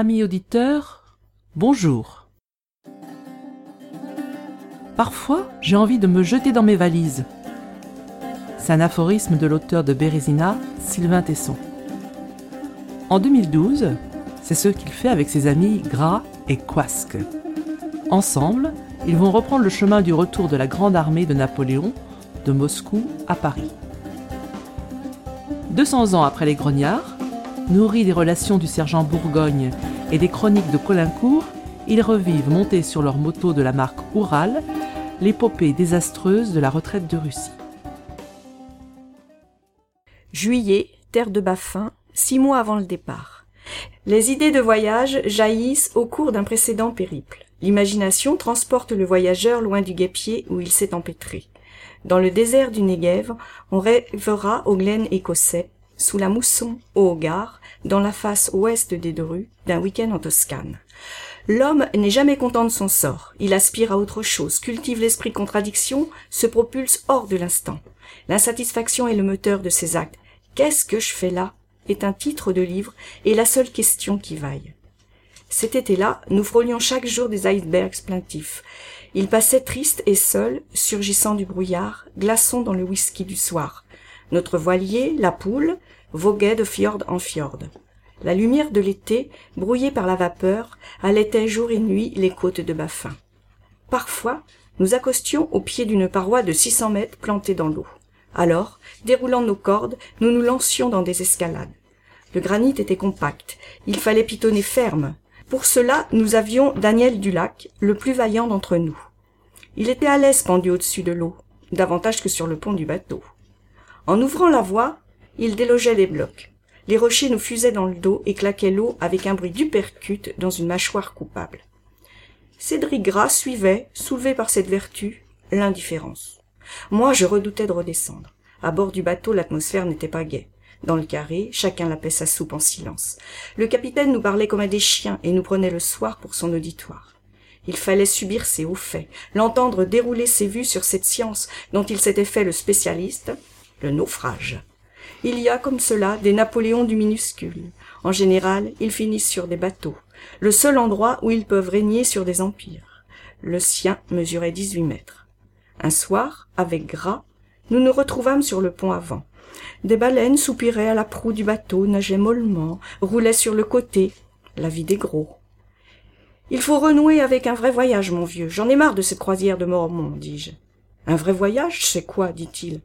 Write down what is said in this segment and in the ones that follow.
Amis auditeurs, bonjour. Parfois, j'ai envie de me jeter dans mes valises. C'est un aphorisme de l'auteur de Bérésina, Sylvain Tesson. En 2012, c'est ce qu'il fait avec ses amis Gras et Quasque. Ensemble, ils vont reprendre le chemin du retour de la grande armée de Napoléon de Moscou à Paris. 200 ans après les grognards, nourris des relations du sergent Bourgogne et des chroniques de Colincourt, ils revivent, montés sur leur moto de la marque Oural, l'épopée désastreuse de la retraite de Russie. Juillet, terre de Baffin, six mois avant le départ. Les idées de voyage jaillissent au cours d'un précédent périple. L'imagination transporte le voyageur loin du guépier où il s'est empêtré. Dans le désert du Negev, on rêvera au glen écossais, sous la mousson au Hogar, dans la face ouest des Drus, d'un week-end en Toscane. L'homme n'est jamais content de son sort. Il aspire à autre chose, cultive l'esprit contradiction, se propulse hors de l'instant. L'insatisfaction est le moteur de ses actes. Qu'est-ce que je fais là est un titre de livre et la seule question qui vaille. Cet été-là, nous frôlions chaque jour des icebergs plaintifs. Il passait triste et seul, surgissant du brouillard, glaçons dans le whisky du soir. Notre voilier, la poule, voguait de fjord en fjord. La lumière de l'été, brouillée par la vapeur, allaitait jour et nuit les côtes de Baffin. Parfois, nous accostions au pied d'une paroi de six cents mètres plantée dans l'eau. Alors, déroulant nos cordes, nous nous lancions dans des escalades. Le granit était compact, il fallait pitonner ferme. Pour cela, nous avions Daniel Dulac, le plus vaillant d'entre nous. Il était à l'aise pendu au-dessus de l'eau, davantage que sur le pont du bateau. En ouvrant la voie, il délogeait les blocs. Les rochers nous fusaient dans le dos et claquaient l'eau avec un bruit d'upercute dans une mâchoire coupable. Cédric Gras suivait, soulevé par cette vertu, l'indifférence. Moi, je redoutais de redescendre. À bord du bateau, l'atmosphère n'était pas gaie. Dans le carré, chacun lapait sa soupe en silence. Le capitaine nous parlait comme à des chiens et nous prenait le soir pour son auditoire. Il fallait subir ses hauts faits, l'entendre dérouler ses vues sur cette science dont il s'était fait le spécialiste, le naufrage. Il y a comme cela des Napoléons du minuscule. En général, ils finissent sur des bateaux, le seul endroit où ils peuvent régner sur des empires. Le sien mesurait dix-huit mètres. Un soir, avec Gras, nous nous retrouvâmes sur le pont avant. Des baleines soupiraient à la proue du bateau, nageaient mollement, roulaient sur le côté. La vie des gros. Il faut renouer avec un vrai voyage, mon vieux. J'en ai marre de cette croisière de Mormon, dis-je. Un vrai voyage, c'est quoi dit-il.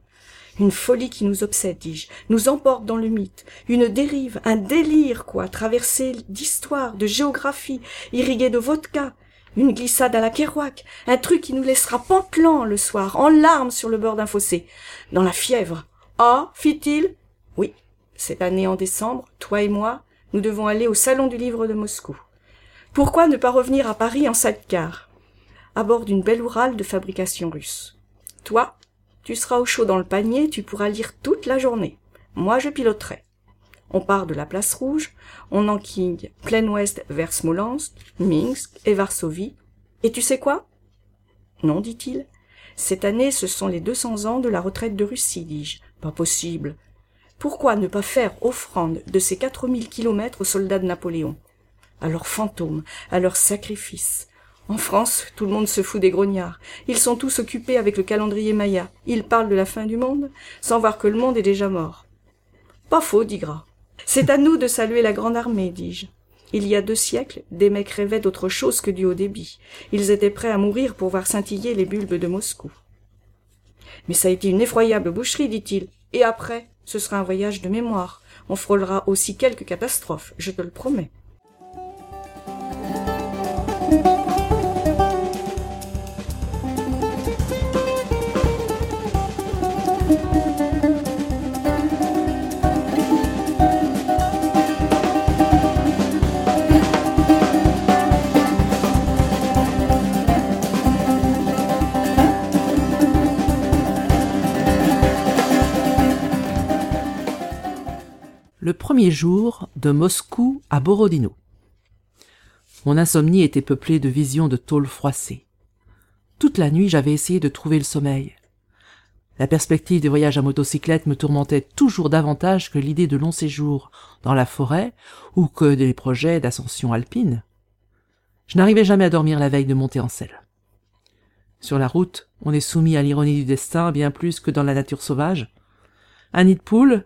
Une folie qui nous obsède, dis-je, nous emporte dans le mythe, une dérive, un délire, quoi, traversé d'histoire, de géographie, irrigué de vodka, une glissade à la Kerouac, un truc qui nous laissera pantelant le soir, en larmes sur le bord d'un fossé, dans la fièvre. Ah, fit-il? Oui, cette année en décembre, toi et moi, nous devons aller au Salon du Livre de Moscou. Pourquoi ne pas revenir à Paris en sidecar? À bord d'une belle Oural de fabrication russe. Toi, tu seras au chaud dans le panier, tu pourras lire toute la journée. Moi, je piloterai. On part de la place rouge, on enquille plein ouest vers Smolensk, Minsk et Varsovie. Et tu sais quoi? Non, dit-il. Cette année, ce sont les deux cents ans de la retraite de Russie, dis-je. Pas possible. Pourquoi ne pas faire offrande de ces quatre mille kilomètres aux soldats de Napoléon? À leurs fantômes, à leurs sacrifices. En France, tout le monde se fout des grognards. Ils sont tous occupés avec le calendrier Maya. Ils parlent de la fin du monde, sans voir que le monde est déjà mort. Pas faux, dit Gras. C'est à nous de saluer la grande armée, dis-je. Il y a deux siècles, des mecs rêvaient d'autre chose que du haut débit. Ils étaient prêts à mourir pour voir scintiller les bulbes de Moscou. Mais ça a été une effroyable boucherie, dit-il. Et après, ce sera un voyage de mémoire. On frôlera aussi quelques catastrophes, je te le promets. Le premier jour de Moscou à Borodino. Mon insomnie était peuplée de visions de tôles froissées. Toute la nuit, j'avais essayé de trouver le sommeil. La perspective des voyages à motocyclette me tourmentait toujours davantage que l'idée de longs séjours dans la forêt ou que des projets d'ascension alpine. Je n'arrivais jamais à dormir la veille de monter en selle. Sur la route, on est soumis à l'ironie du destin bien plus que dans la nature sauvage. Un nid de poule,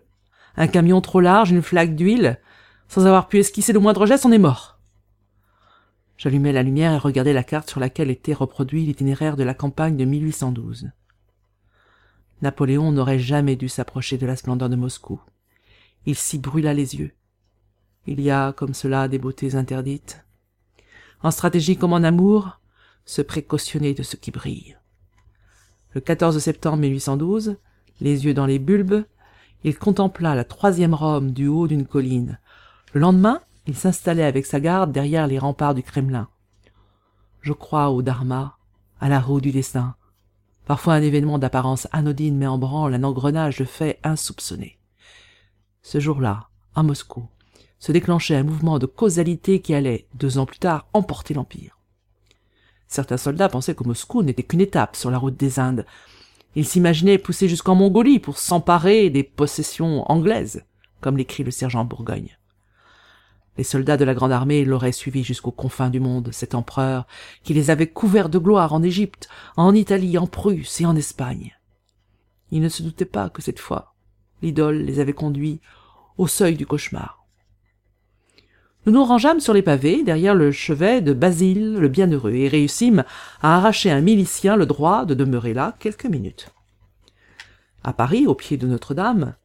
un camion trop large, une flaque d'huile. Sans avoir pu esquisser le moindre geste, on est mort. J'allumai la lumière et regardai la carte sur laquelle était reproduit l'itinéraire de la campagne de 1812. Napoléon n'aurait jamais dû s'approcher de la splendeur de Moscou. Il s'y brûla les yeux. Il y a, comme cela, des beautés interdites. En stratégie comme en amour, se précautionner de ce qui brille. Le 14 septembre 1812, les yeux dans les bulbes, il contempla la troisième Rome du haut d'une colline. Le lendemain, il s'installait avec sa garde derrière les remparts du Kremlin. Je crois au Dharma, à la roue du destin. Parfois un événement d'apparence anodine met en branle un engrenage de faits insoupçonnés. Ce jour-là, à Moscou, se déclenchait un mouvement de causalité qui allait, deux ans plus tard, emporter l'Empire. Certains soldats pensaient que Moscou n'était qu'une étape sur la route des Indes, il s'imaginait pousser jusqu'en Mongolie pour s'emparer des possessions anglaises, comme l'écrit le sergent Bourgogne. Les soldats de la grande armée l'auraient suivi jusqu'aux confins du monde, cet empereur qui les avait couverts de gloire en Égypte, en Italie, en Prusse et en Espagne. Ils ne se doutaient pas que cette fois, l'idole les avait conduits au seuil du cauchemar. Nous nous rangeâmes sur les pavés, derrière le chevet de Basile le Bienheureux, et réussîmes à arracher à un milicien le droit de demeurer là quelques minutes. À Paris, au pied de Notre-Dame,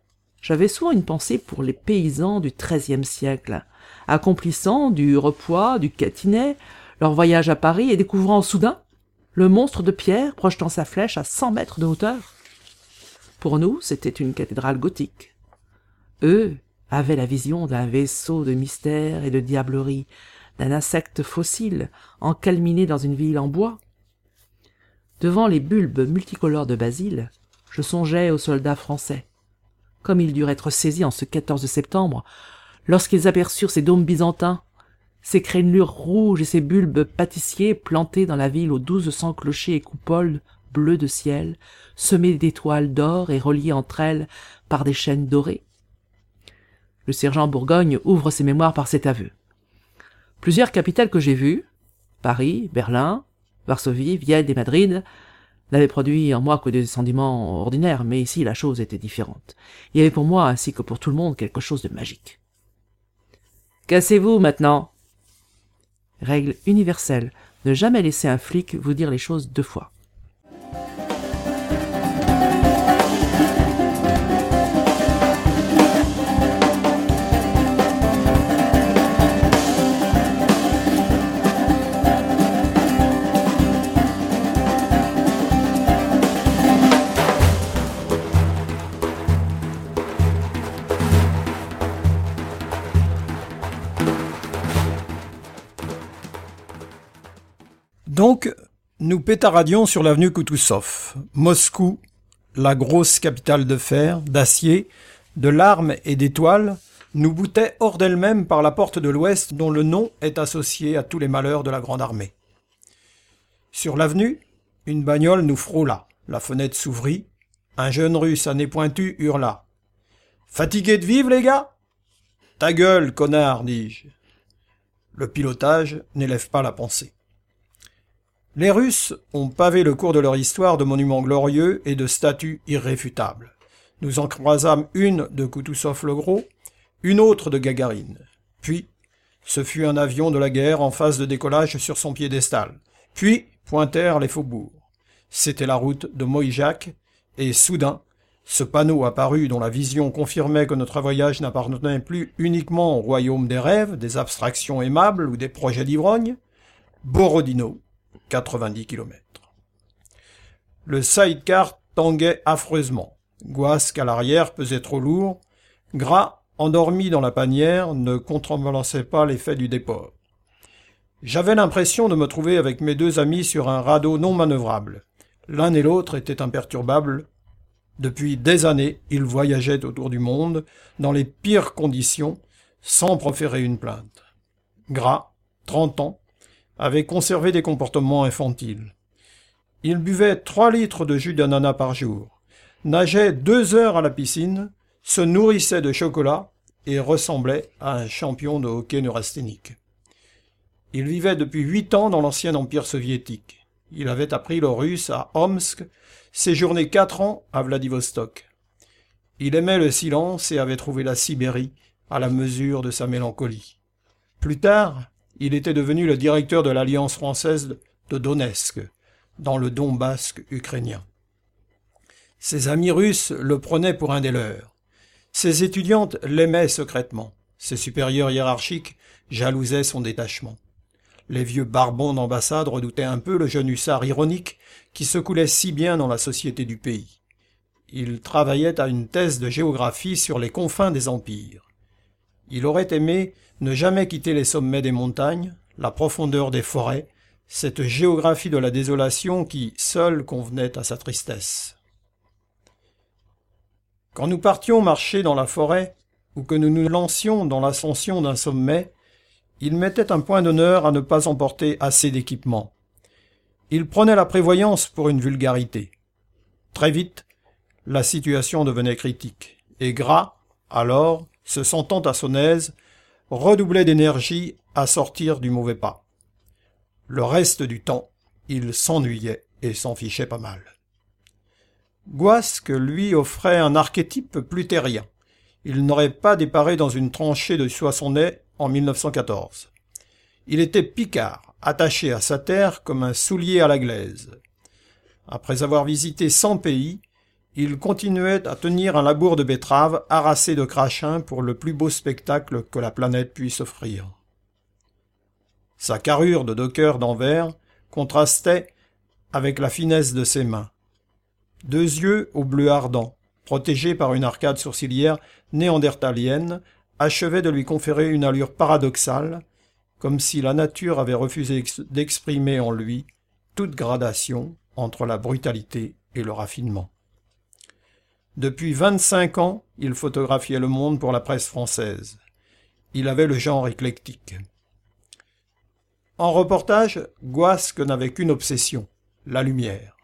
j'avais souvent une pensée pour les paysans du XIIIe siècle, accomplissant du repoids, du catinet, leur voyage à Paris et découvrant soudain le monstre de pierre projetant sa flèche à cent mètres de hauteur. Pour nous, c'était une cathédrale gothique. Eux, avait la vision d'un vaisseau de mystère et de diablerie, d'un insecte fossile encalminé dans une ville en bois. Devant les bulbes multicolores de Basile, je songeais aux soldats français. Comme ils durent être saisis en ce 14 septembre, lorsqu'ils aperçurent ces dômes byzantins, ces crénelures rouges et ces bulbes pâtissiers plantés dans la ville aux douze cents clochers et coupoles bleus de ciel, semés d'étoiles d'or et reliés entre elles par des chaînes dorées. Le sergent Bourgogne ouvre ses mémoires par cet aveu. Plusieurs capitales que j'ai vues, Paris, Berlin, Varsovie, Vienne et Madrid, n'avaient produit en moi que des sentiments ordinaires, mais ici la chose était différente. Il y avait pour moi, ainsi que pour tout le monde, quelque chose de magique. Cassez-vous maintenant. Règle universelle, ne jamais laisser un flic vous dire les choses deux fois. Nous pétaradions sur l'avenue Koutousov, Moscou, la grosse capitale de fer, d'acier, de larmes et d'étoiles, nous boutait hors d'elle-même par la porte de l'Ouest dont le nom est associé à tous les malheurs de la Grande Armée. Sur l'avenue, une bagnole nous frôla, la fenêtre s'ouvrit, un jeune russe à nez pointu hurla. Fatigué de vivre, les gars Ta gueule, connard, dis-je. Le pilotage n'élève pas la pensée. Les Russes ont pavé le cours de leur histoire de monuments glorieux et de statues irréfutables. Nous en croisâmes une de Koutousov le Gros, une autre de Gagarine. Puis, ce fut un avion de la guerre en phase de décollage sur son piédestal. Puis, pointèrent les faubourgs. C'était la route de Moïjac, et soudain, ce panneau apparut dont la vision confirmait que notre voyage n'appartenait plus uniquement au royaume des rêves, des abstractions aimables ou des projets d'ivrogne. Borodino, 90 km. Le sidecar tanguait affreusement. Guasque à l'arrière pesait trop lourd. Gras, endormi dans la panière, ne contrebalançait pas l'effet du déport. J'avais l'impression de me trouver avec mes deux amis sur un radeau non manœuvrable. L'un et l'autre étaient imperturbables. Depuis des années, ils voyageaient autour du monde, dans les pires conditions, sans proférer une plainte. Gras, trente ans, avait conservé des comportements infantiles. Il buvait trois litres de jus d'ananas par jour, nageait deux heures à la piscine, se nourrissait de chocolat et ressemblait à un champion de hockey neurasthénique. Il vivait depuis huit ans dans l'ancien empire soviétique. Il avait appris le russe à Omsk, séjourné quatre ans à Vladivostok. Il aimait le silence et avait trouvé la Sibérie à la mesure de sa mélancolie. Plus tard, il était devenu le directeur de l'Alliance française de Donetsk, dans le Donbass ukrainien. Ses amis russes le prenaient pour un des leurs. Ses étudiantes l'aimaient secrètement. Ses supérieurs hiérarchiques jalousaient son détachement. Les vieux barbons d'ambassade redoutaient un peu le jeune hussard ironique qui se coulait si bien dans la société du pays. Il travaillait à une thèse de géographie sur les confins des empires. Il aurait aimé ne jamais quitter les sommets des montagnes, la profondeur des forêts, cette géographie de la désolation qui, seule, convenait à sa tristesse. Quand nous partions marcher dans la forêt, ou que nous nous lancions dans l'ascension d'un sommet, il mettait un point d'honneur à ne pas emporter assez d'équipement. Il prenait la prévoyance pour une vulgarité. Très vite, la situation devenait critique, et Gras, alors, se sentant à son aise, redoublait d'énergie à sortir du mauvais pas. Le reste du temps, il s'ennuyait et s'en fichait pas mal. Guasque lui offrait un archétype plus terrien. Il n'aurait pas déparé dans une tranchée de Soissonnais en 1914. Il était picard, attaché à sa terre comme un soulier à la glaise. Après avoir visité cent pays, il continuait à tenir un labour de betteraves harassé de crachins pour le plus beau spectacle que la planète puisse offrir. Sa carrure de docker d'envers contrastait avec la finesse de ses mains. Deux yeux au bleu ardent, protégés par une arcade sourcilière néandertalienne, achevaient de lui conférer une allure paradoxale, comme si la nature avait refusé d'exprimer en lui toute gradation entre la brutalité et le raffinement. Depuis vingt-cinq ans, il photographiait le monde pour la presse française. Il avait le genre éclectique. En reportage, Guasque n'avait qu'une obsession, la lumière.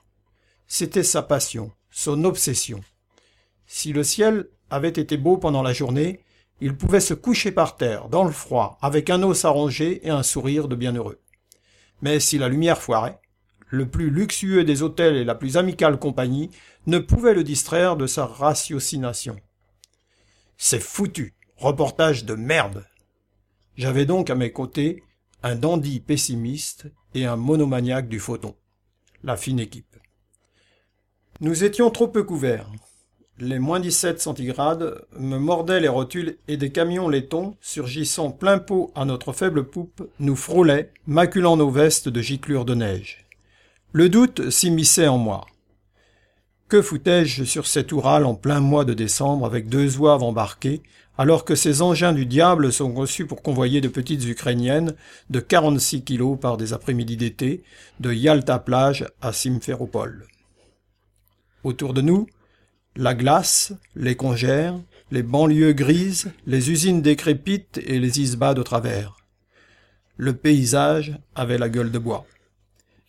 C'était sa passion, son obsession. Si le ciel avait été beau pendant la journée, il pouvait se coucher par terre, dans le froid, avec un os arrangé et un sourire de bienheureux. Mais si la lumière foirait, le plus luxueux des hôtels et la plus amicale compagnie ne pouvait le distraire de sa ratiocination. C'est foutu, reportage de merde. J'avais donc à mes côtés un dandy pessimiste et un monomaniaque du photon. La fine équipe. Nous étions trop peu couverts les moins 17 centigrades me mordaient les rotules et des camions laitons, surgissant plein pot à notre faible poupe, nous frôlaient, maculant nos vestes de giclures de neige. Le doute s'immisçait en moi. Que foutais-je sur cet Oural en plein mois de décembre avec deux oives embarquées, alors que ces engins du diable sont conçus pour convoyer de petites Ukrainiennes de 46 kilos par des après-midi d'été, de Yalta plage à Simferopol. Autour de nous, la glace, les congères, les banlieues grises, les usines décrépites et les isbas de travers. Le paysage avait la gueule de bois.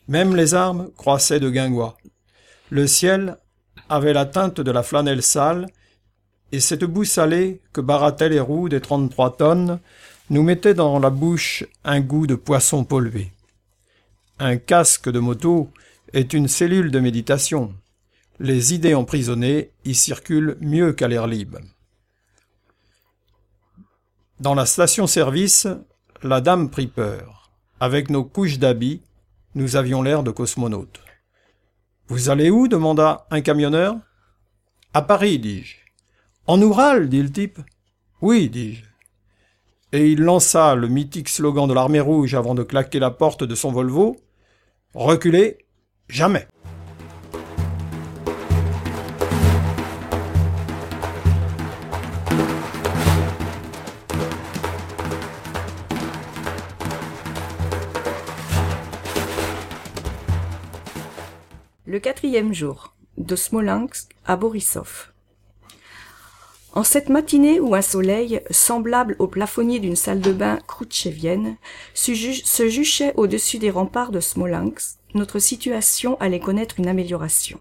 Même les arbres croissaient de guingois. Le ciel avait la teinte de la flanelle sale, et cette boue salée que barattaient les roues des trente-trois tonnes nous mettait dans la bouche un goût de poisson polvé. Un casque de moto est une cellule de méditation. Les idées emprisonnées y circulent mieux qu'à l'air libre. Dans la station-service, la dame prit peur. Avec nos couches d'habits, nous avions l'air de cosmonautes. Vous allez où? demanda un camionneur. À Paris, dis-je. En Oural, dit le type. Oui, dis-je. Et il lança le mythique slogan de l'armée rouge avant de claquer la porte de son Volvo. Reculez, jamais. Le quatrième jour, de Smolensk à Borisov. En cette matinée où un soleil, semblable au plafonnier d'une salle de bain kroutchevienne, se juchait au-dessus des remparts de Smolensk, notre situation allait connaître une amélioration.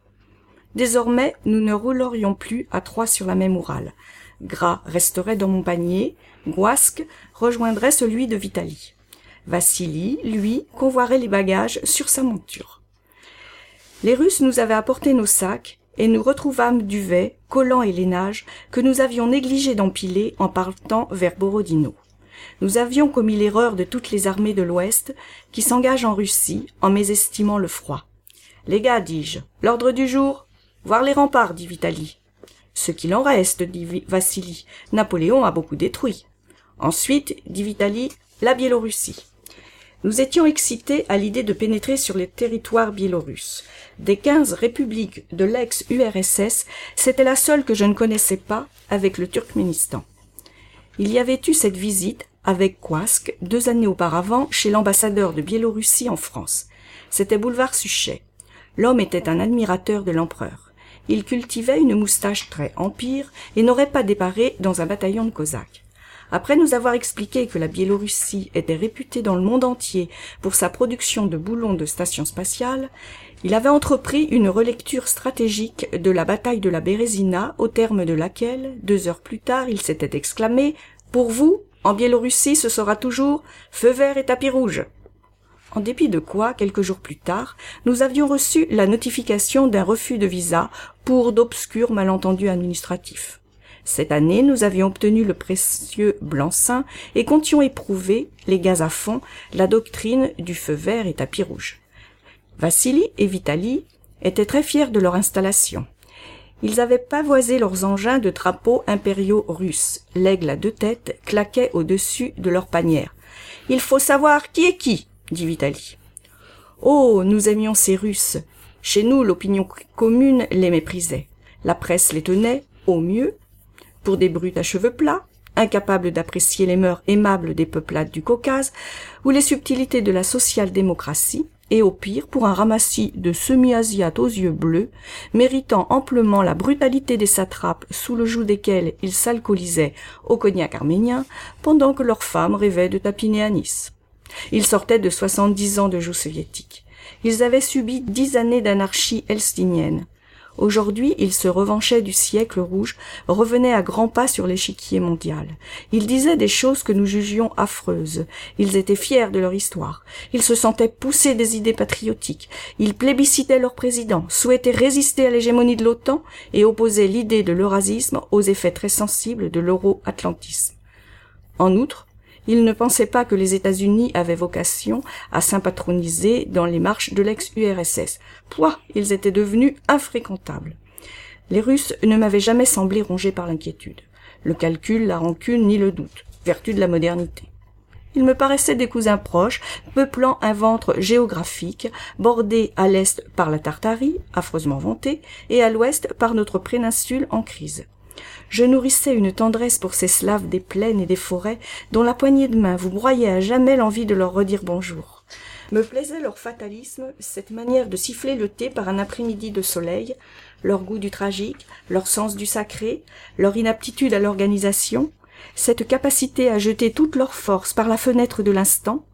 Désormais, nous ne roulerions plus à trois sur la même Oural. Gras resterait dans mon panier, Gouasque rejoindrait celui de Vitali. Vassili, lui, convoirait les bagages sur sa monture. Les Russes nous avaient apporté nos sacs, et nous retrouvâmes duvet, collants et lainage que nous avions négligé d'empiler en partant vers Borodino. Nous avions commis l'erreur de toutes les armées de l'Ouest qui s'engagent en Russie en mésestimant le froid. Les gars, dis-je, l'ordre du jour Voir les remparts, dit Vitali. Ce qu'il en reste, dit Vassili. Napoléon a beaucoup détruit. Ensuite, dit Vitali, la Biélorussie. Nous étions excités à l'idée de pénétrer sur les territoires biélorusses. Des quinze républiques de l'ex-URSS, c'était la seule que je ne connaissais pas avec le Turkménistan. Il y avait eu cette visite avec Kwask deux années auparavant chez l'ambassadeur de Biélorussie en France. C'était boulevard Suchet. L'homme était un admirateur de l'empereur. Il cultivait une moustache très empire et n'aurait pas déparé dans un bataillon de cosaques. Après nous avoir expliqué que la Biélorussie était réputée dans le monde entier pour sa production de boulons de stations spatiales, il avait entrepris une relecture stratégique de la bataille de la Bérésina, au terme de laquelle, deux heures plus tard, il s'était exclamé Pour vous, en Biélorussie, ce sera toujours feu vert et tapis rouge. En dépit de quoi, quelques jours plus tard, nous avions reçu la notification d'un refus de visa pour d'obscurs malentendus administratifs. Cette année, nous avions obtenu le précieux blanc-seing et comptions éprouver, les gaz à fond, la doctrine du feu vert et tapis rouge. Vassili et Vitali étaient très fiers de leur installation. Ils avaient pavoisé leurs engins de drapeaux impériaux russes. L'aigle à deux têtes claquait au-dessus de leur panière. Il faut savoir qui est qui, dit Vitali. Oh, nous aimions ces Russes. Chez nous, l'opinion commune les méprisait. La presse les tenait, au mieux, pour des brutes à cheveux plats, incapables d'apprécier les mœurs aimables des peuplades du Caucase, ou les subtilités de la social-démocratie, et au pire pour un ramassis de semi-asiates aux yeux bleus, méritant amplement la brutalité des satrapes sous le joug desquels ils s'alcoolisaient au cognac arménien, pendant que leurs femmes rêvaient de tapiner à Nice. Ils sortaient de soixante-dix ans de joug soviétique. Ils avaient subi dix années d'anarchie elstinienne. Aujourd'hui, ils se revanchaient du siècle rouge, revenaient à grands pas sur l'échiquier mondial. Ils disaient des choses que nous jugions affreuses. Ils étaient fiers de leur histoire. Ils se sentaient pousser des idées patriotiques. Ils plébiscitaient leur président, souhaitaient résister à l'hégémonie de l'OTAN et opposaient l'idée de l'eurasisme aux effets très sensibles de l'euro-atlantisme. En outre, il ne pensait pas que les États-Unis avaient vocation à s'impatroniser dans les marches de l'ex-URSS. Pouah, ils étaient devenus infréquentables. Les Russes ne m'avaient jamais semblé rongés par l'inquiétude. Le calcul, la rancune, ni le doute. Vertu de la modernité. Ils me paraissaient des cousins proches, peuplant un ventre géographique, bordé à l'est par la Tartarie, affreusement vantée, et à l'ouest par notre péninsule en crise je nourrissais une tendresse pour ces slaves des plaines et des forêts dont la poignée de main vous broyait à jamais l'envie de leur redire bonjour me plaisait leur fatalisme cette manière de siffler le thé par un après-midi de soleil leur goût du tragique leur sens du sacré leur inaptitude à l'organisation cette capacité à jeter toute leur force par la fenêtre de l'instant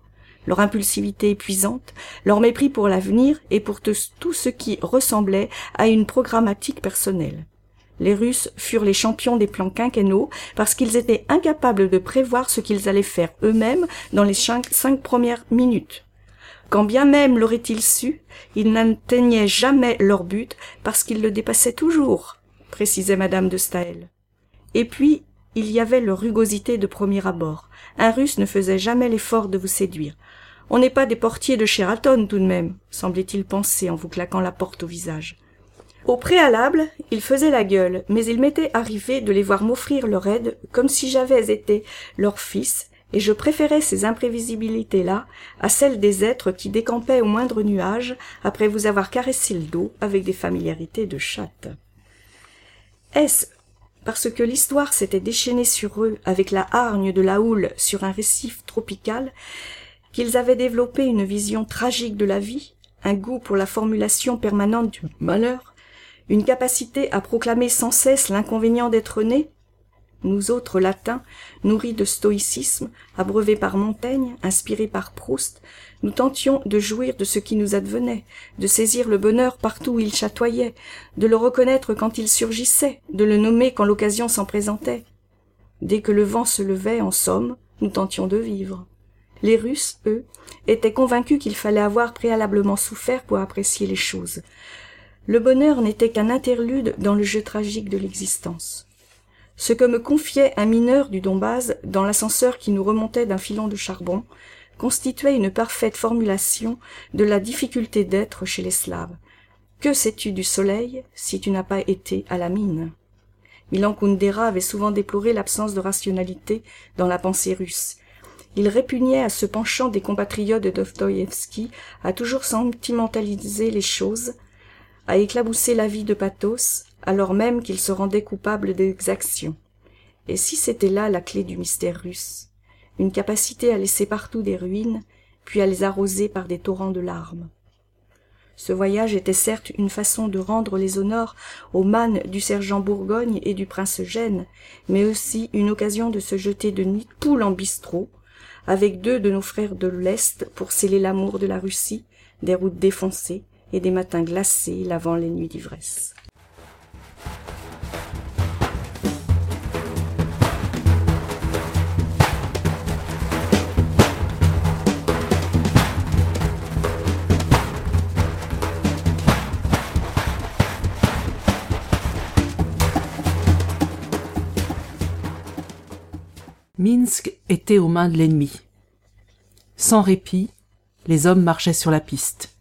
leur impulsivité épuisante, leur mépris pour l'avenir et pour tout ce qui ressemblait à une programmatique personnelle. Les Russes furent les champions des plans quinquennaux parce qu'ils étaient incapables de prévoir ce qu'ils allaient faire eux-mêmes dans les cinq, premières minutes. Quand bien même l'auraient-ils su, ils n'atteignaient jamais leur but parce qu'ils le dépassaient toujours, précisait madame de Staël. Et puis, il y avait leur rugosité de premier abord. Un Russe ne faisait jamais l'effort de vous séduire. On n'est pas des portiers de Sheraton tout de même, semblait-il penser en vous claquant la porte au visage. Au préalable, il faisait la gueule, mais il m'était arrivé de les voir m'offrir leur aide comme si j'avais été leur fils, et je préférais ces imprévisibilités-là à celles des êtres qui décampaient au moindre nuage après vous avoir caressé le dos avec des familiarités de chatte. Est-ce parce que l'histoire s'était déchaînée sur eux avec la hargne de la houle sur un récif tropical qu'ils avaient développé une vision tragique de la vie, un goût pour la formulation permanente du malheur, une capacité à proclamer sans cesse l'inconvénient d'être né. Nous autres latins nourris de stoïcisme abreuvés par montaigne inspirés par proust nous tentions de jouir de ce qui nous advenait de saisir le bonheur partout où il chatoyait de le reconnaître quand il surgissait de le nommer quand l'occasion s'en présentait. Dès que le vent se levait en somme nous tentions de vivre. Les russes eux étaient convaincus qu'il fallait avoir préalablement souffert pour apprécier les choses le bonheur n'était qu'un interlude dans le jeu tragique de l'existence ce que me confiait un mineur du Dombaz dans l'ascenseur qui nous remontait d'un filon de charbon constituait une parfaite formulation de la difficulté d'être chez les Slaves. Que sais-tu du soleil si tu n'as pas été à la mine? Milan Kundera avait souvent déploré l'absence de rationalité dans la pensée russe. Il répugnait à ce penchant des compatriotes de Dostoïevski à toujours sentimentaliser les choses, à éclabousser la vie de pathos, alors même qu'il se rendait coupable d'exaction. Et si c'était là la clé du mystère russe, une capacité à laisser partout des ruines, puis à les arroser par des torrents de larmes. Ce voyage était certes une façon de rendre les honneurs aux mânes du sergent Bourgogne et du prince Gênes, mais aussi une occasion de se jeter de nid poule en bistrot, avec deux de nos frères de l'Est pour sceller l'amour de la Russie, des routes défoncées, et des matins glacés lavant les nuits d'ivresse. Minsk était aux mains de l'ennemi. Sans répit, les hommes marchaient sur la piste.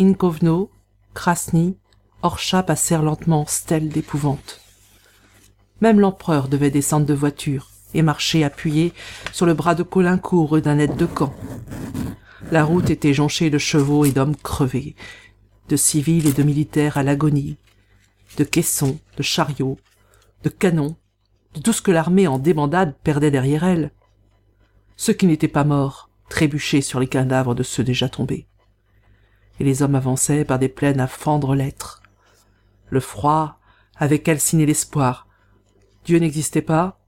Inkovno, Krasny, Orcha passèrent lentement stèles d'épouvante. Même l'empereur devait descendre de voiture et marcher appuyé sur le bras de Colincourt d'un aide de camp. La route était jonchée de chevaux et d'hommes crevés, de civils et de militaires à l'agonie, de caissons, de chariots, de canons, de tout ce que l'armée en débandade perdait derrière elle. Ceux qui n'étaient pas morts trébuchaient sur les cadavres de ceux déjà tombés et les hommes avançaient par des plaines à fendre l'être. Le froid avait calciné l'espoir. Dieu n'existait pas.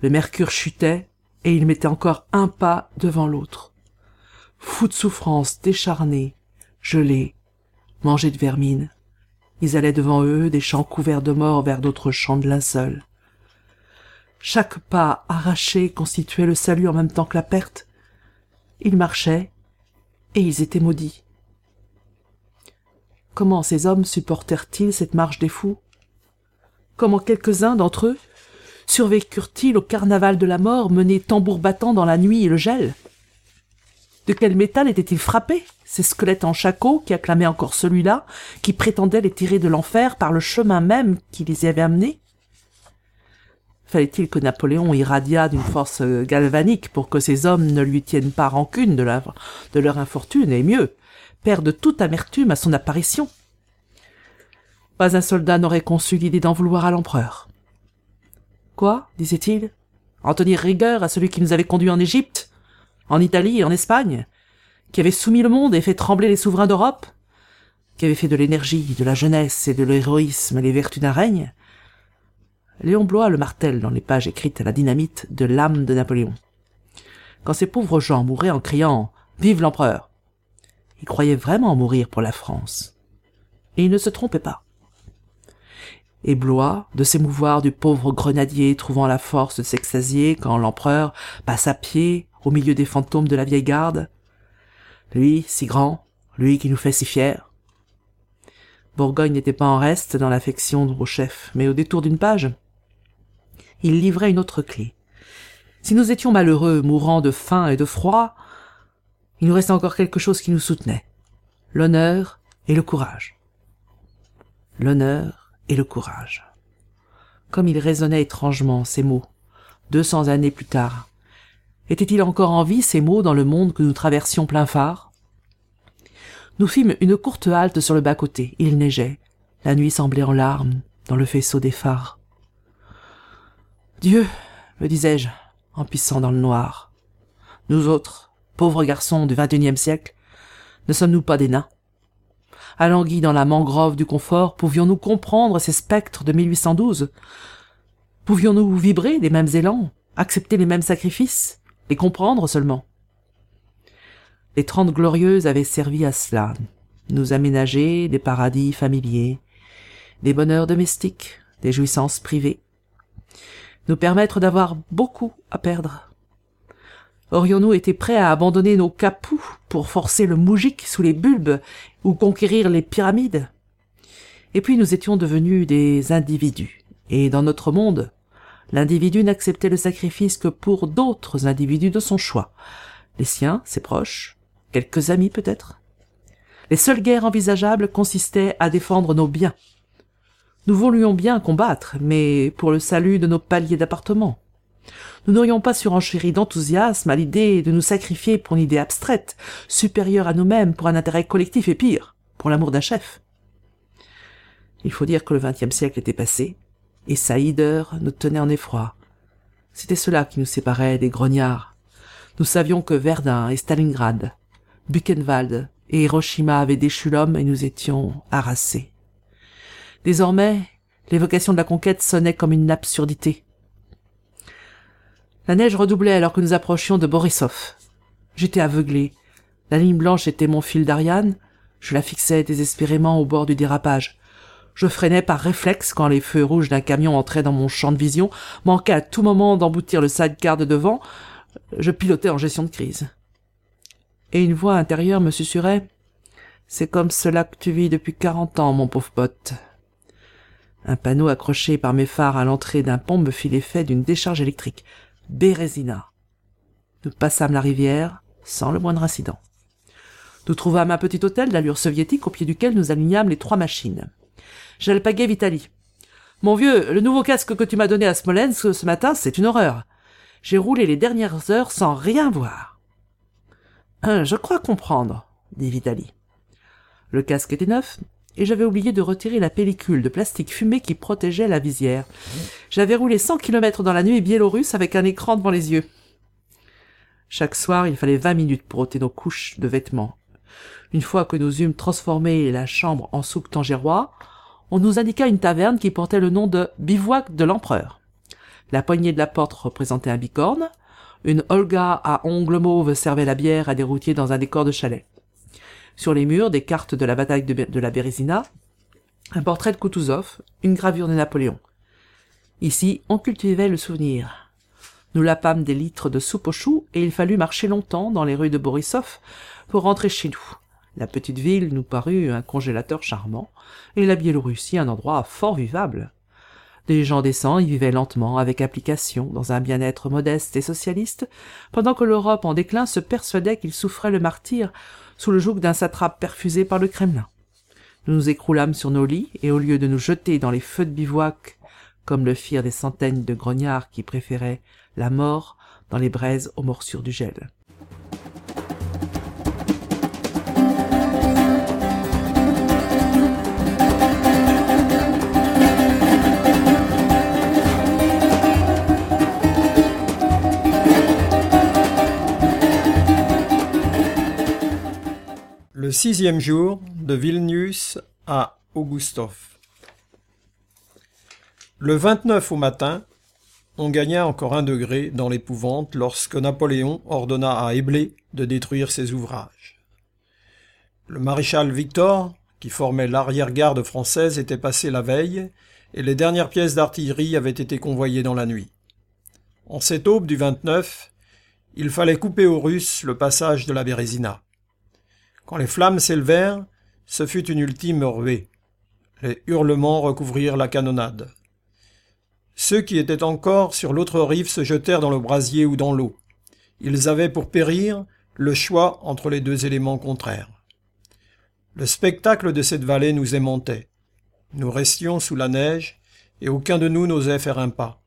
Le mercure chutait, et ils mettaient encore un pas devant l'autre. Fous de souffrance, décharnés, gelés, mangés de vermine, ils allaient devant eux des champs couverts de morts vers d'autres champs de linceul. Chaque pas arraché constituait le salut en même temps que la perte. Ils marchaient, et ils étaient maudits. Comment ces hommes supportèrent-ils cette marche des fous? Comment quelques-uns d'entre eux survécurent-ils au carnaval de la mort mené tambour battant dans la nuit et le gel? De quel métal étaient-ils frappés, ces squelettes en shako qui acclamaient encore celui-là, qui prétendait les tirer de l'enfer par le chemin même qui les y avait amenés? Fallait-il que Napoléon irradiât d'une force galvanique pour que ces hommes ne lui tiennent pas rancune de leur infortune, et mieux, perdent toute amertume à son apparition. Pas un soldat n'aurait conçu l'idée d'en vouloir à l'empereur. Quoi disait-il En tenir rigueur à celui qui nous avait conduits en Égypte, en Italie et en Espagne, qui avait soumis le monde et fait trembler les souverains d'Europe, qui avait fait de l'énergie, de la jeunesse et de l'héroïsme les vertus d'un règne? Léon Blois le martèle dans les pages écrites à la dynamite de l'âme de Napoléon. Quand ces pauvres gens mouraient en criant Vive l'empereur il croyait vraiment mourir pour la France. Et il ne se trompait pas. Et Blois, de s'émouvoir du pauvre grenadier trouvant la force de s'extasier quand l'empereur passe à pied au milieu des fantômes de la vieille garde. Lui, si grand, lui qui nous fait si fiers. Bourgogne n'était pas en reste dans l'affection de chef, mais au détour d'une page, il livrait une autre clé. Si nous étions malheureux, mourant de faim et de froid, il nous restait encore quelque chose qui nous soutenait. L'honneur et le courage. L'honneur et le courage. Comme il résonnait étrangement, ces mots, deux cents années plus tard. Étaient-ils encore en vie, ces mots, dans le monde que nous traversions plein phare? Nous fîmes une courte halte sur le bas-côté. Il neigeait. La nuit semblait en larmes dans le faisceau des phares. Dieu, me disais-je, en pissant dans le noir. Nous autres, pauvres garçons du XXIe siècle, ne sommes-nous pas des nains? Alanguis dans la mangrove du confort, pouvions-nous comprendre ces spectres de 1812 Pouvions-nous vibrer des mêmes élans, accepter les mêmes sacrifices, les comprendre seulement? Les Trente Glorieuses avaient servi à cela, nous aménager des paradis familiers, des bonheurs domestiques, des jouissances privées, nous permettre d'avoir beaucoup à perdre. Aurions-nous été prêts à abandonner nos capous pour forcer le moujik sous les bulbes ou conquérir les pyramides Et puis nous étions devenus des individus, et dans notre monde, l'individu n'acceptait le sacrifice que pour d'autres individus de son choix, les siens, ses proches, quelques amis peut-être. Les seules guerres envisageables consistaient à défendre nos biens, nous voulions bien combattre, mais pour le salut de nos paliers d'appartement. Nous n'aurions pas surenchéri d'enthousiasme à l'idée de nous sacrifier pour une idée abstraite, supérieure à nous-mêmes pour un intérêt collectif et pire, pour l'amour d'un chef. Il faut dire que le vingtième siècle était passé, et sa hideur nous tenait en effroi. C'était cela qui nous séparait des grognards. Nous savions que Verdun et Stalingrad, Buchenwald et Hiroshima avaient déchu l'homme et nous étions harassés. Désormais, l'évocation de la conquête sonnait comme une absurdité. La neige redoublait alors que nous approchions de Borisov. J'étais aveuglé. La ligne blanche était mon fil d'Ariane. Je la fixais désespérément au bord du dérapage. Je freinais par réflexe quand les feux rouges d'un camion entraient dans mon champ de vision, manquaient à tout moment d'emboutir le sidecar de devant. Je pilotais en gestion de crise. Et une voix intérieure me susurrait C'est comme cela que tu vis depuis quarante ans, mon pauvre pote. Un panneau accroché par mes phares à l'entrée d'un pont me fit l'effet d'une décharge électrique. Bérésina. Nous passâmes la rivière sans le moindre incident. Nous trouvâmes un petit hôtel d'allure soviétique au pied duquel nous alignâmes les trois machines. J'alpaguai Vitali. Mon vieux, le nouveau casque que tu m'as donné à Smolensk ce matin, c'est une horreur. J'ai roulé les dernières heures sans rien voir. Hein, je crois comprendre, dit Vitali. Le casque était neuf, et j'avais oublié de retirer la pellicule de plastique fumé qui protégeait la visière. J'avais roulé cent kilomètres dans la nuit biélorusse avec un écran devant les yeux. Chaque soir, il fallait vingt minutes pour ôter nos couches de vêtements. Une fois que nous eûmes transformé la chambre en soupe tangérois, on nous indiqua une taverne qui portait le nom de bivouac de l'empereur. La poignée de la porte représentait un bicorne, une Olga à ongles mauves servait la bière à des routiers dans un décor de chalet. Sur les murs, des cartes de la bataille de, la Bérésina, un portrait de Kutuzov, une gravure de Napoléon. Ici, on cultivait le souvenir. Nous lapâmes des litres de soupe aux choux et il fallut marcher longtemps dans les rues de Borisov pour rentrer chez nous. La petite ville nous parut un congélateur charmant et la Biélorussie un endroit fort vivable. Des gens décents y vivaient lentement, avec application, dans un bien-être modeste et socialiste, pendant que l'Europe en déclin se persuadait qu'il souffrait le martyr sous le joug d'un satrape perfusé par le Kremlin. Nous nous écroulâmes sur nos lits, et au lieu de nous jeter dans les feux de bivouac, comme le firent des centaines de grognards qui préféraient la mort dans les braises aux morsures du gel. Le sixième jour de Vilnius à Augustov. Le 29 au matin, on gagna encore un degré dans l'épouvante lorsque Napoléon ordonna à Éblé de détruire ses ouvrages. Le maréchal Victor, qui formait l'arrière-garde française, était passé la veille, et les dernières pièces d'artillerie avaient été convoyées dans la nuit. En cette aube du 29, il fallait couper aux Russes le passage de la Bérésina. Quand les flammes s'élevèrent, ce fut une ultime ruée. Les hurlements recouvrirent la canonnade. Ceux qui étaient encore sur l'autre rive se jetèrent dans le brasier ou dans l'eau. Ils avaient pour périr le choix entre les deux éléments contraires. Le spectacle de cette vallée nous aimantait. Nous restions sous la neige, et aucun de nous n'osait faire un pas.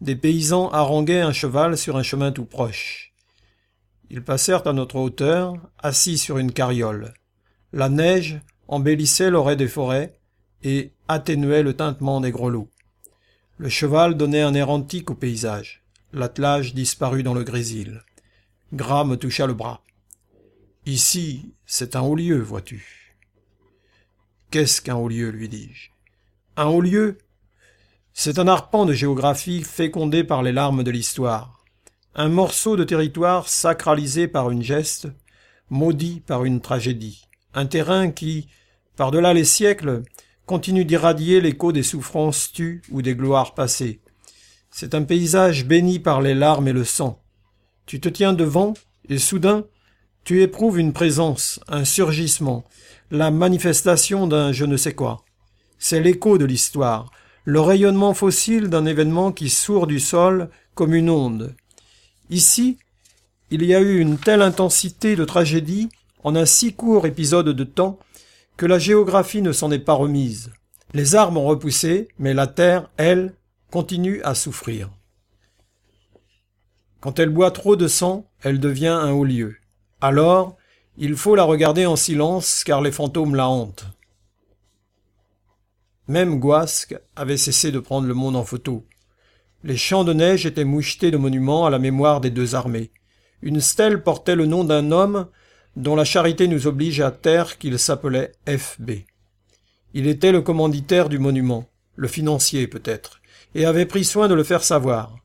Des paysans haranguaient un cheval sur un chemin tout proche. Ils passèrent à notre hauteur, assis sur une carriole. La neige embellissait l'orée des forêts et atténuait le tintement des grelots. Le cheval donnait un air antique au paysage. L'attelage disparut dans le grésil. Gras me toucha le bras. Ici, c'est un haut lieu, vois-tu. Qu'est-ce qu'un haut lieu, lui dis-je. Un haut lieu, c'est un arpent de géographie fécondé par les larmes de l'histoire. Un morceau de territoire sacralisé par une geste, maudit par une tragédie. Un terrain qui, par-delà les siècles, continue d'irradier l'écho des souffrances tues ou des gloires passées. C'est un paysage béni par les larmes et le sang. Tu te tiens devant, et soudain, tu éprouves une présence, un surgissement, la manifestation d'un je ne sais quoi. C'est l'écho de l'histoire, le rayonnement fossile d'un événement qui sourd du sol comme une onde. Ici, il y a eu une telle intensité de tragédie en un si court épisode de temps que la géographie ne s'en est pas remise. Les arbres ont repoussé, mais la terre, elle, continue à souffrir. Quand elle boit trop de sang, elle devient un haut lieu. Alors, il faut la regarder en silence car les fantômes la hantent. Même Guasque avait cessé de prendre le monde en photo. Les champs de neige étaient mouchetés de monuments à la mémoire des deux armées. Une stèle portait le nom d'un homme dont la charité nous oblige à taire qu'il s'appelait F.B. Il était le commanditaire du monument, le financier peut-être, et avait pris soin de le faire savoir.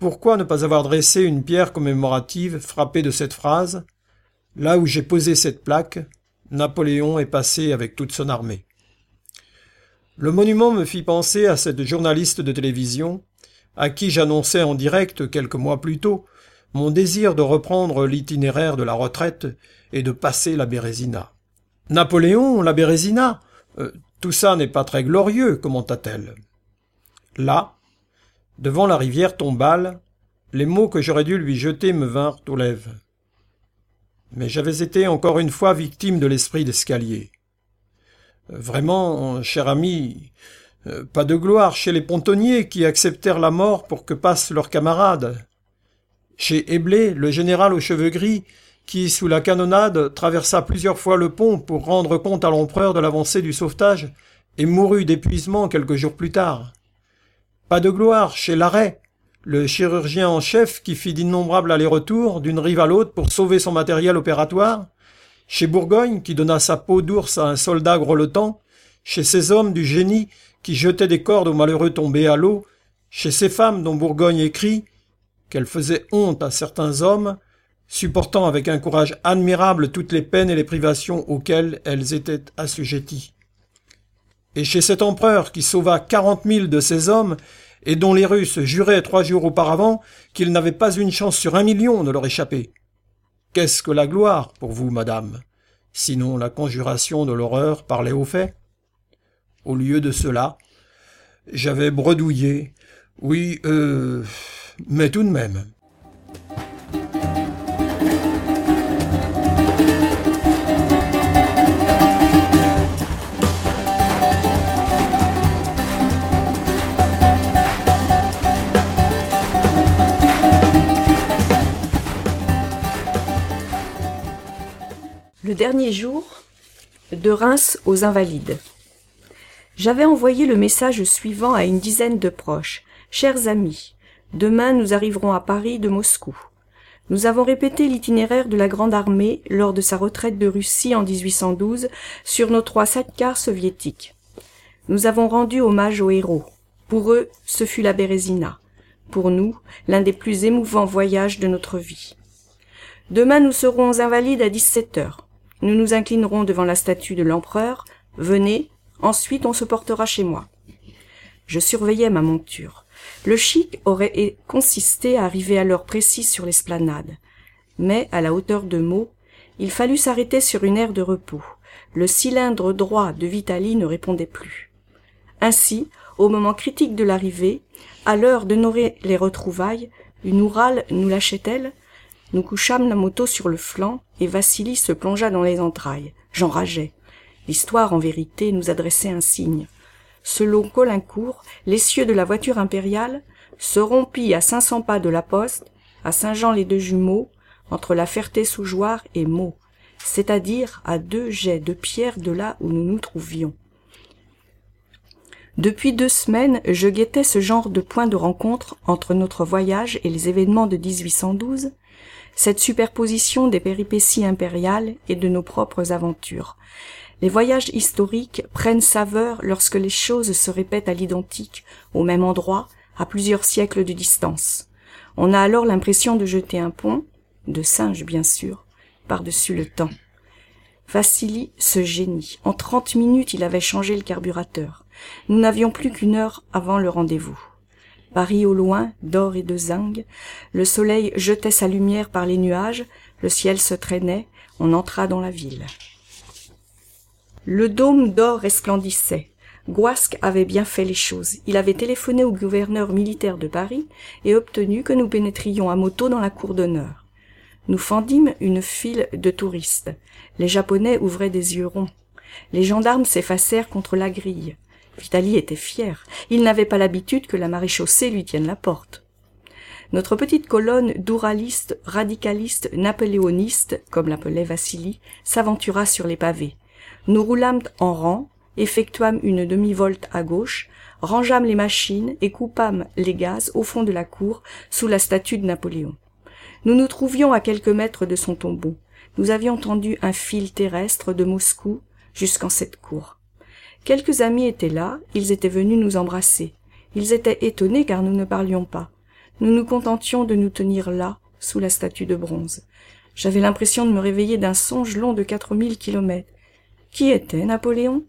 Pourquoi ne pas avoir dressé une pierre commémorative frappée de cette phrase? Là où j'ai posé cette plaque, Napoléon est passé avec toute son armée. Le monument me fit penser à cette journaliste de télévision, à qui j'annonçais en direct quelques mois plus tôt mon désir de reprendre l'itinéraire de la retraite et de passer la Bérésina. Napoléon, la Bérésina, euh, tout ça n'est pas très glorieux, commenta-t-elle. Là, Devant la rivière Tombale, les mots que j'aurais dû lui jeter me vinrent aux lèvres. Mais j'avais été encore une fois victime de l'esprit d'escalier. Vraiment, cher ami, euh, pas de gloire chez les pontonniers qui acceptèrent la mort pour que passent leurs camarades. Chez Éblé, le général aux cheveux gris, qui, sous la canonnade, traversa plusieurs fois le pont pour rendre compte à l'empereur de l'avancée du sauvetage, et mourut d'épuisement quelques jours plus tard. Pas de gloire chez Larrey, le chirurgien en chef qui fit d'innombrables allers-retours d'une rive à l'autre pour sauver son matériel opératoire, chez Bourgogne qui donna sa peau d'ours à un soldat grelottant, chez ces hommes du génie qui jetaient des cordes aux malheureux tombés à l'eau, chez ces femmes dont Bourgogne écrit qu'elles faisaient honte à certains hommes, supportant avec un courage admirable toutes les peines et les privations auxquelles elles étaient assujetties. Et chez cet empereur qui sauva quarante mille de ses hommes et dont les Russes juraient trois jours auparavant qu'il n'avait pas une chance sur un million de leur échapper. Qu'est-ce que la gloire pour vous, madame, sinon la conjuration de l'horreur par les hauts faits? Au lieu de cela, j'avais bredouillé, oui, euh, mais tout de même. Le dernier jour, de Reims aux Invalides. J'avais envoyé le message suivant à une dizaine de proches. Chers amis, demain nous arriverons à Paris de Moscou. Nous avons répété l'itinéraire de la Grande Armée lors de sa retraite de Russie en 1812 sur nos trois cars soviétiques. Nous avons rendu hommage aux héros. Pour eux, ce fut la Bérésina. Pour nous, l'un des plus émouvants voyages de notre vie. Demain nous serons Invalides à 17 heures. Nous nous inclinerons devant la statue de l'empereur. Venez, ensuite on se portera chez moi. Je surveillais ma monture. Le chic aurait consisté à arriver à l'heure précise sur l'esplanade. Mais, à la hauteur de Meaux, il fallut s'arrêter sur une aire de repos. Le cylindre droit de Vitali ne répondait plus. Ainsi, Au moment critique de l'arrivée, à l'heure nourrir les retrouvailles, une ourale nous lâchait-elle Nous couchâmes la moto sur le flanc, et Vassili se plongea dans les entrailles. J'enrageais. L'histoire, en vérité, nous adressait un signe. Selon Colincourt, l'essieu de la voiture impériale se rompit à cinq cents pas de la poste, à Saint-Jean-les-Deux-Jumeaux, entre la Ferté-sous-Jouarre et Meaux, c'est-à-dire à deux jets de pierre de là où nous nous trouvions. Depuis deux semaines, je guettais ce genre de point de rencontre entre notre voyage et les événements de 1812, cette superposition des péripéties impériales et de nos propres aventures. Les voyages historiques prennent saveur lorsque les choses se répètent à l'identique, au même endroit, à plusieurs siècles de distance. On a alors l'impression de jeter un pont, de singe bien sûr, par-dessus le temps. Vassili se génie. En trente minutes, il avait changé le carburateur. Nous n'avions plus qu'une heure avant le rendez-vous. Paris au loin, d'or et de zinc, le soleil jetait sa lumière par les nuages, le ciel se traînait, on entra dans la ville. Le dôme d'or resplendissait. Guasque avait bien fait les choses. Il avait téléphoné au gouverneur militaire de Paris et obtenu que nous pénétrions à moto dans la cour d'honneur. Nous fendîmes une file de touristes. Les Japonais ouvraient des yeux ronds. Les gendarmes s'effacèrent contre la grille. Vitali était fier. Il n'avait pas l'habitude que la maréchaussée lui tienne la porte. Notre petite colonne d'ouralistes, radicalistes, napoléonistes, comme l'appelait Vassili, s'aventura sur les pavés. Nous roulâmes en rang, effectuâmes une demi-volte à gauche, rangeâmes les machines et coupâmes les gaz au fond de la cour, sous la statue de Napoléon. Nous nous trouvions à quelques mètres de son tombeau. Nous avions tendu un fil terrestre de Moscou jusqu'en cette cour. Quelques amis étaient là, ils étaient venus nous embrasser. Ils étaient étonnés car nous ne parlions pas. Nous nous contentions de nous tenir là, sous la statue de bronze. J'avais l'impression de me réveiller d'un songe long de quatre mille kilomètres. Qui était Napoléon?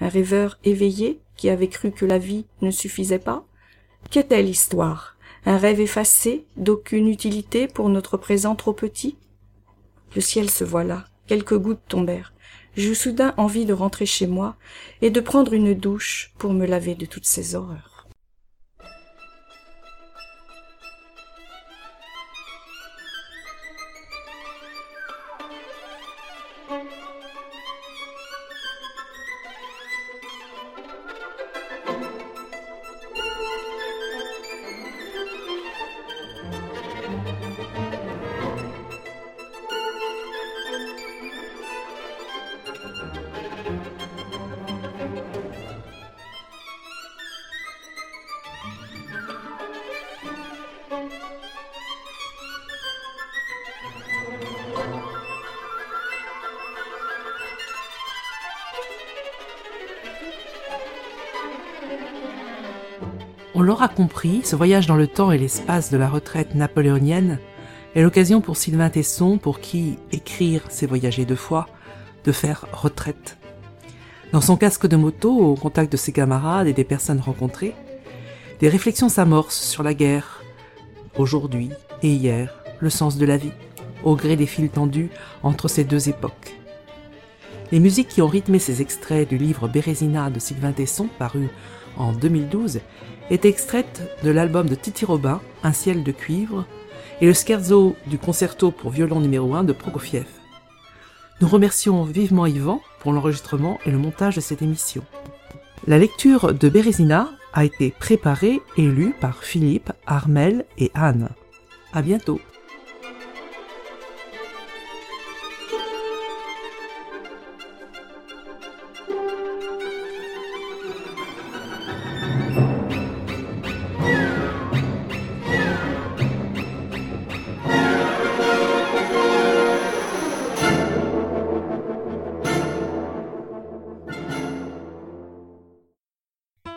Un rêveur éveillé qui avait cru que la vie ne suffisait pas? Qu'était l'histoire? Un rêve effacé, d'aucune utilité pour notre présent trop petit? Le ciel se voila, quelques gouttes tombèrent. J'eus soudain envie de rentrer chez moi et de prendre une douche pour me laver de toutes ces horreurs. L'aura compris, ce voyage dans le temps et l'espace de la retraite napoléonienne est l'occasion pour Sylvain Tesson, pour qui écrire c'est voyager deux fois, de faire retraite. Dans son casque de moto, au contact de ses camarades et des personnes rencontrées, des réflexions s'amorcent sur la guerre, aujourd'hui et hier, le sens de la vie, au gré des fils tendus entre ces deux époques. Les musiques qui ont rythmé ces extraits du livre Bérésina de Sylvain Tesson, paru en 2012, est extraite de l'album de Titi Robin, Un ciel de cuivre, et le scherzo du concerto pour violon numéro 1 de Prokofiev. Nous remercions vivement Yvan pour l'enregistrement et le montage de cette émission. La lecture de Bérésina a été préparée et lue par Philippe, Armel et Anne. À bientôt.